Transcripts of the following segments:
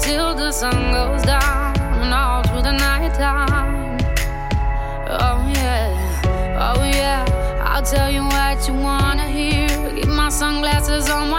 till the sun goes down and all through the night time. Oh yeah, oh yeah. I'll tell you what you wanna hear. Keep my sunglasses on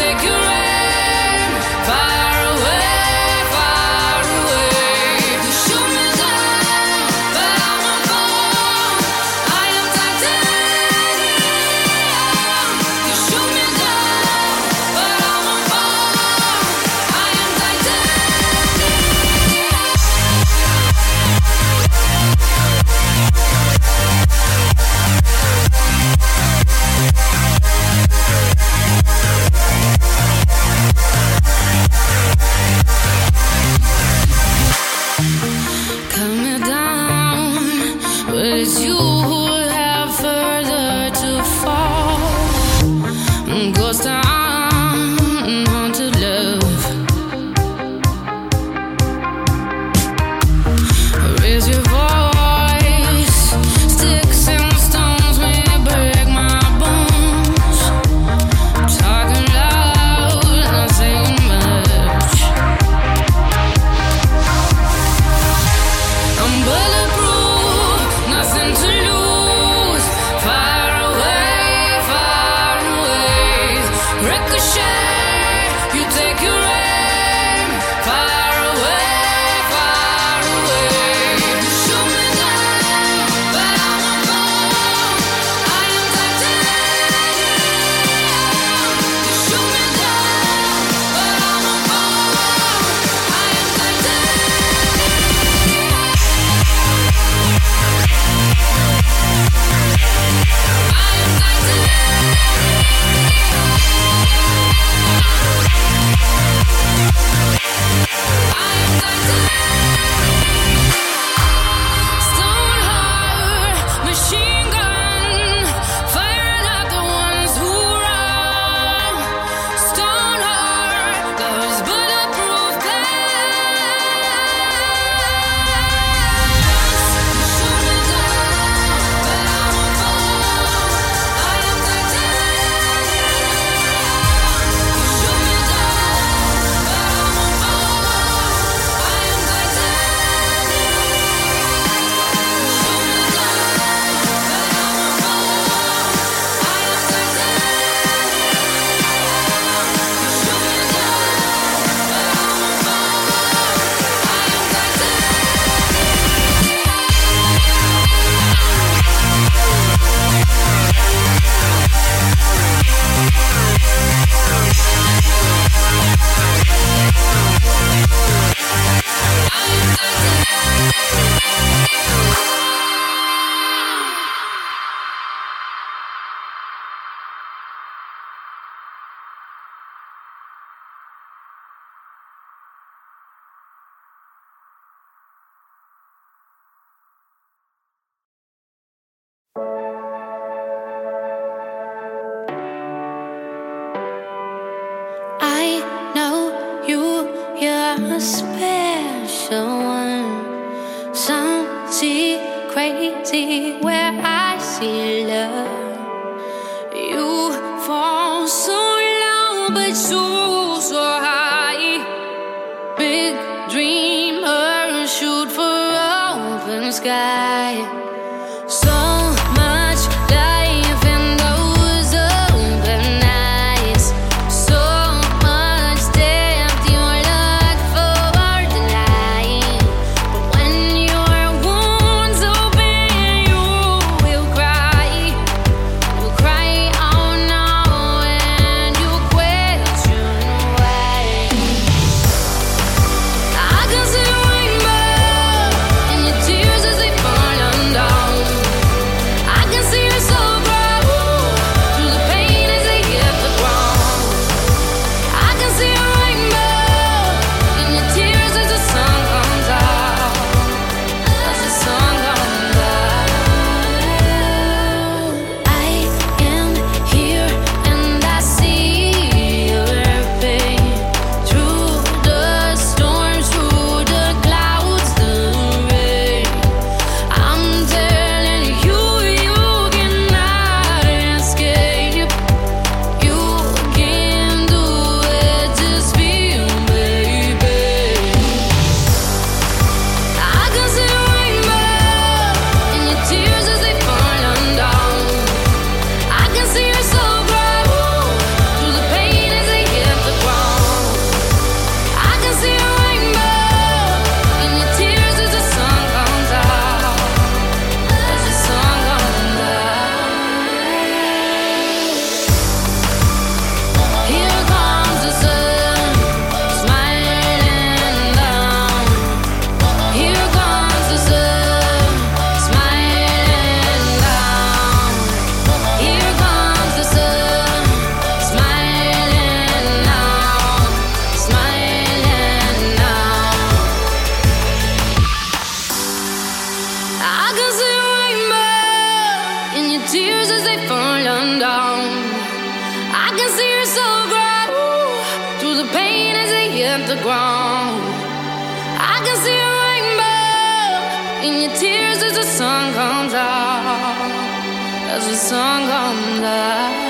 Bulletproof, see hit the ground. I can see a rainbow in your tears as the sun comes out. As the sun comes out.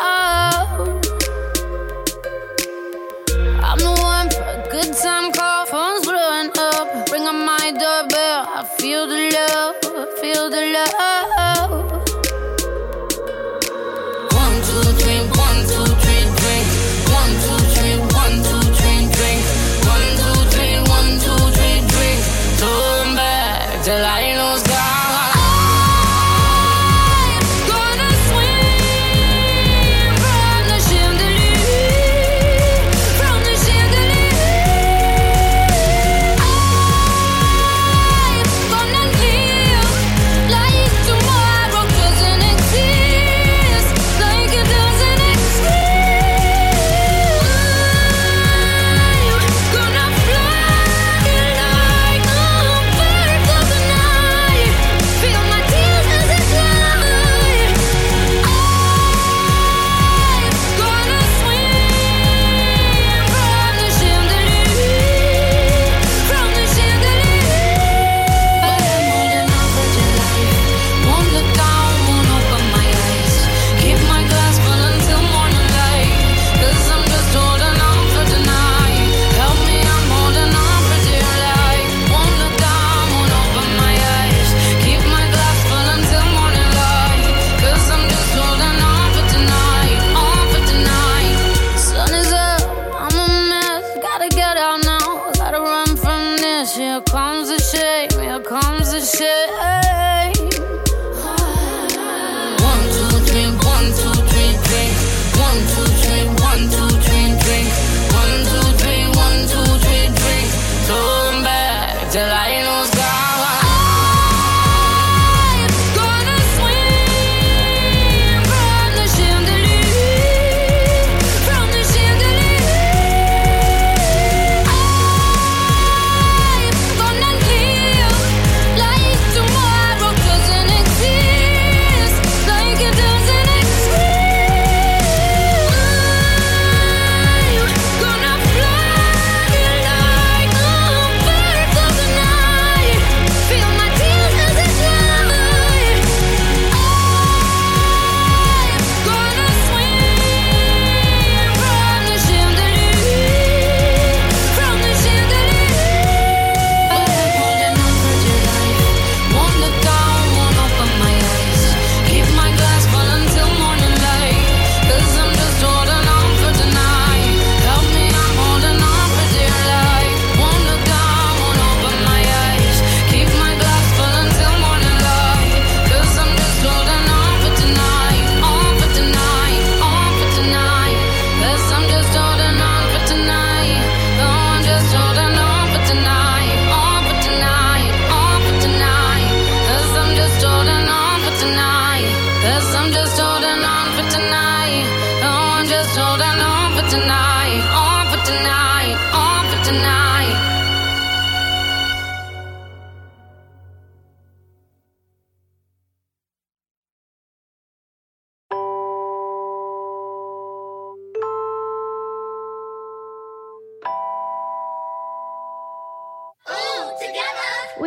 Till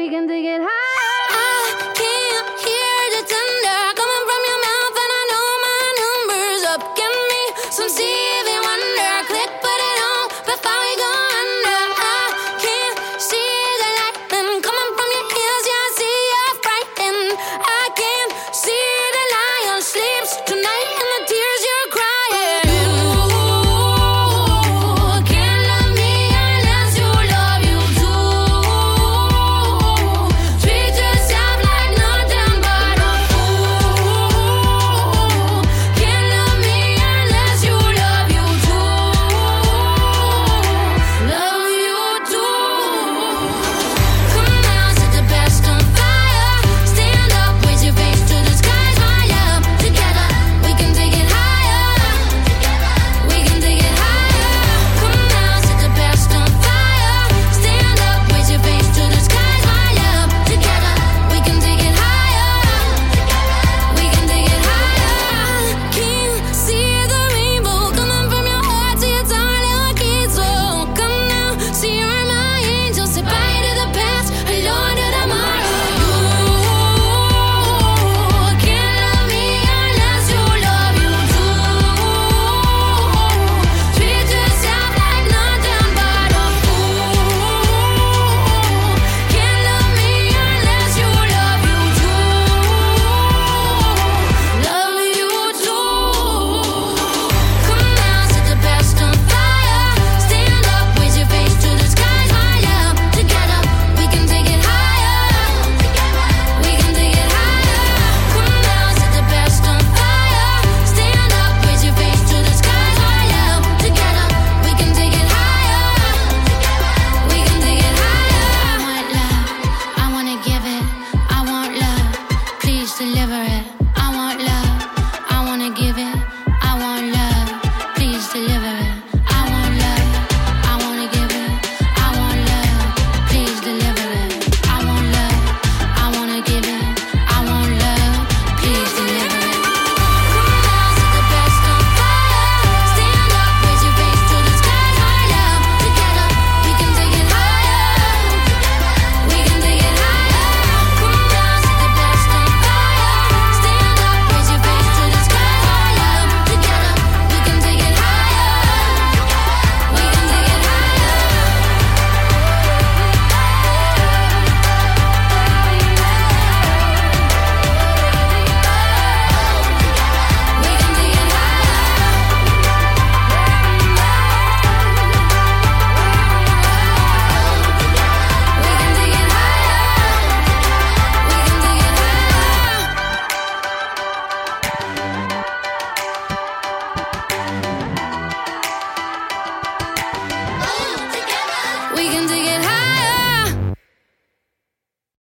We can take it high.